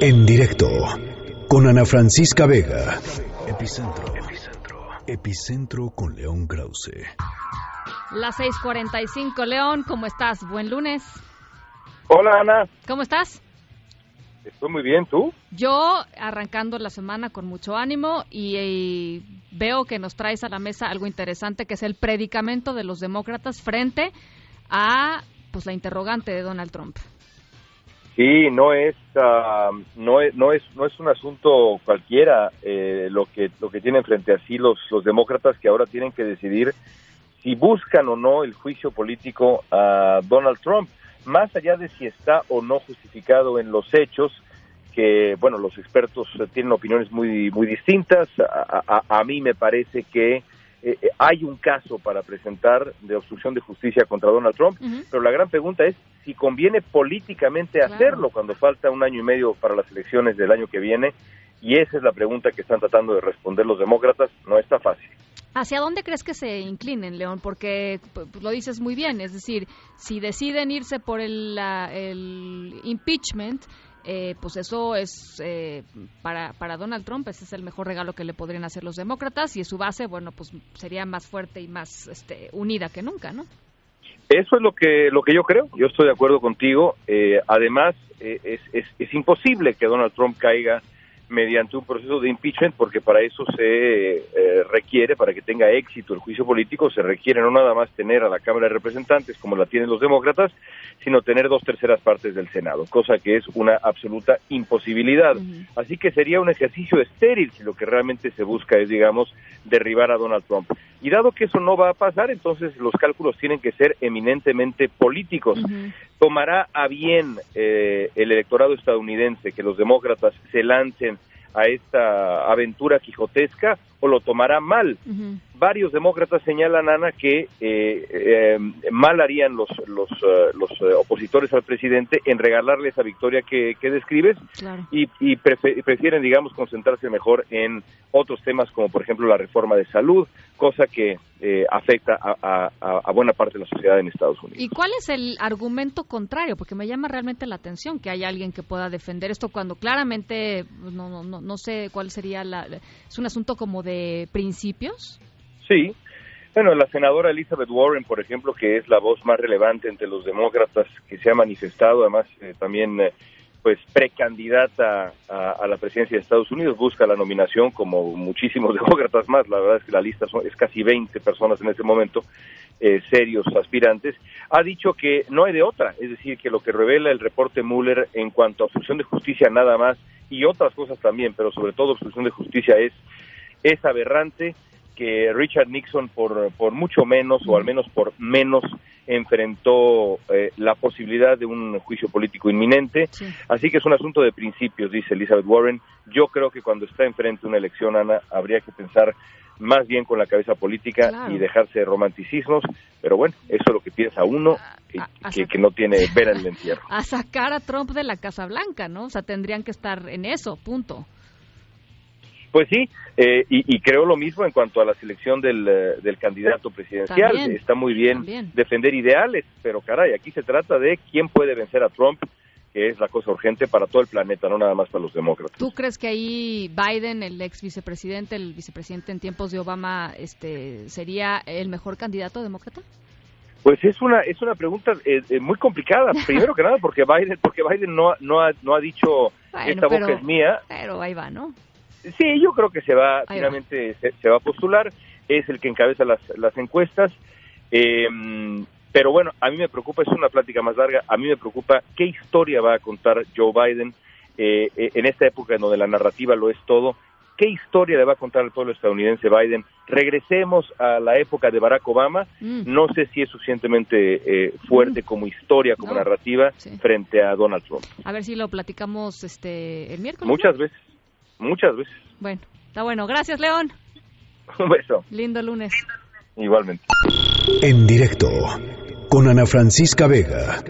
En directo con Ana Francisca Vega. Epicentro. Epicentro. Epicentro con León Krause. Las 6:45, León, ¿cómo estás? Buen lunes. Hola Ana, ¿Cómo estás? estoy muy bien, ¿tú? Yo arrancando la semana con mucho ánimo y, y veo que nos traes a la mesa algo interesante que es el predicamento de los demócratas frente a pues la interrogante de Donald Trump. Sí, no es, ah, no es, no es, no es un asunto cualquiera eh, lo que lo que tienen frente a sí los los demócratas que ahora tienen que decidir si buscan o no el juicio político a Donald Trump, más allá de si está o no justificado en los hechos. Que bueno, los expertos tienen opiniones muy muy distintas. A, a- a mí me parece que eh, eh, hay un caso para presentar de obstrucción de justicia contra Donald Trump, pero la gran pregunta es si conviene políticamente Claro. hacerlo cuando falta un año y medio para las elecciones del año que viene. Y esa es la pregunta que están tratando de responder los demócratas. No está fácil. ¿Hacia dónde crees que se inclinen, León? Porque pues, lo dices muy bien, es decir, si deciden irse por el, la- el impeachment, eh, pues eso es eh, para, para Donald Trump, ese es el mejor regalo que le podrían hacer los demócratas y su base, bueno, pues sería más fuerte y más este, unida que nunca, ¿no? Eso es lo que lo que yo creo. Yo estoy de acuerdo contigo. Eh, además, eh, es, es, es imposible que Donald Trump caiga mediante un proceso de impeachment porque para eso se eh, requiere, para que tenga éxito el juicio político, se requiere no nada más tener a la Cámara de Representantes como la tienen los demócratas, sino tener dos terceras partes del Senado, cosa que es una absoluta imposibilidad. Así que sería un ejercicio estéril si lo que realmente se busca es, digamos, derribar a Donald Trump. Y dado que eso no va a pasar, entonces los cálculos tienen que ser eminentemente políticos. Ujú. ¿Tomará a bien eh, el electorado estadounidense que los demócratas se lancen a esta aventura quijotesca o lo tomará mal? Varios demócratas señalan, Ana, que eh, eh, mal harían los, los, eh, los eh, opositores al presidente en regalarle esa victoria que, que describes Claro. y, y prefieren, digamos, concentrarse mejor en otros temas como, por ejemplo, la reforma de salud, cosa que eh, afecta a, a- a- a buena parte de la sociedad en Estados Unidos. ¿Y cuál es el argumento contrario? Porque me llama realmente la atención que haya alguien que pueda defender esto cuando claramente pues, no, no, no, no sé cuál sería la... Es un asunto como de principios. Sí. Bueno, la senadora Elizabeth Warren, por ejemplo, que es la voz más relevante entre los demócratas que se ha manifestado, además eh, también eh, pues precandidata a, a la presidencia de Estados Unidos, busca la nominación como muchísimos demócratas más, la verdad es que la lista son, es casi 20 personas en este momento, eh, serios aspirantes, ha dicho que no hay de otra, es decir, que lo que revela el reporte Mueller en cuanto a obstrucción de justicia nada más y otras cosas también, pero sobre todo obstrucción de justicia es, es aberrante que Richard Nixon por, por mucho menos o al menos por menos enfrentó eh, la posibilidad de un juicio político inminente. Sí. Así que es un asunto de principios, dice Elizabeth Warren. Yo creo que cuando está enfrente una elección, Ana, habría que pensar más bien con la cabeza política Claro. y dejarse de romanticismos. Pero bueno, eso es lo que piensa uno que, a- a que- no tiene vela en el entierro. A sacar a Trump de la Casa Blanca, ¿no? O sea, tendrían que estar en eso, punto. Pues sí, eh, y, y creo lo mismo en cuanto a la selección del, eh, del candidato presidencial. También, Está muy bien también. defender ideales, pero caray, aquí se trata de quién puede vencer a Trump, que es la cosa urgente para todo el planeta, no nada más para los demócratas. ¿Tú crees que ahí Biden, el ex vicepresidente, el vicepresidente en tiempos de Obama, este, sería el mejor candidato demócrata? Pues es una es una pregunta eh, eh, muy complicada. Primero que nada porque Biden porque Biden no no ha, no ha dicho Bueno, esta boca pero- es mía. Pero ahí va, ¿no? Sí, yo creo que se va, Ahí finalmente se, se va a postular, es el que encabeza las, las encuestas, eh, pero bueno, a mí me preocupa, es una plática más larga, a mí me preocupa qué historia va a contar Joe Biden eh, eh, en esta época en donde la narrativa lo es todo, qué historia le va a contar al pueblo estadounidense Biden, regresemos a la época de Barack Obama, Mm. no sé si es suficientemente eh, fuerte como historia, como No. narrativa, Sí. frente a Donald Trump. A ver si lo platicamos este el miércoles. Muchas ¿no? veces, muchas veces. Bueno, está bueno. Gracias, León. Un beso, Lindo lunes. igualmente. En directo con Ana Francisca Vega.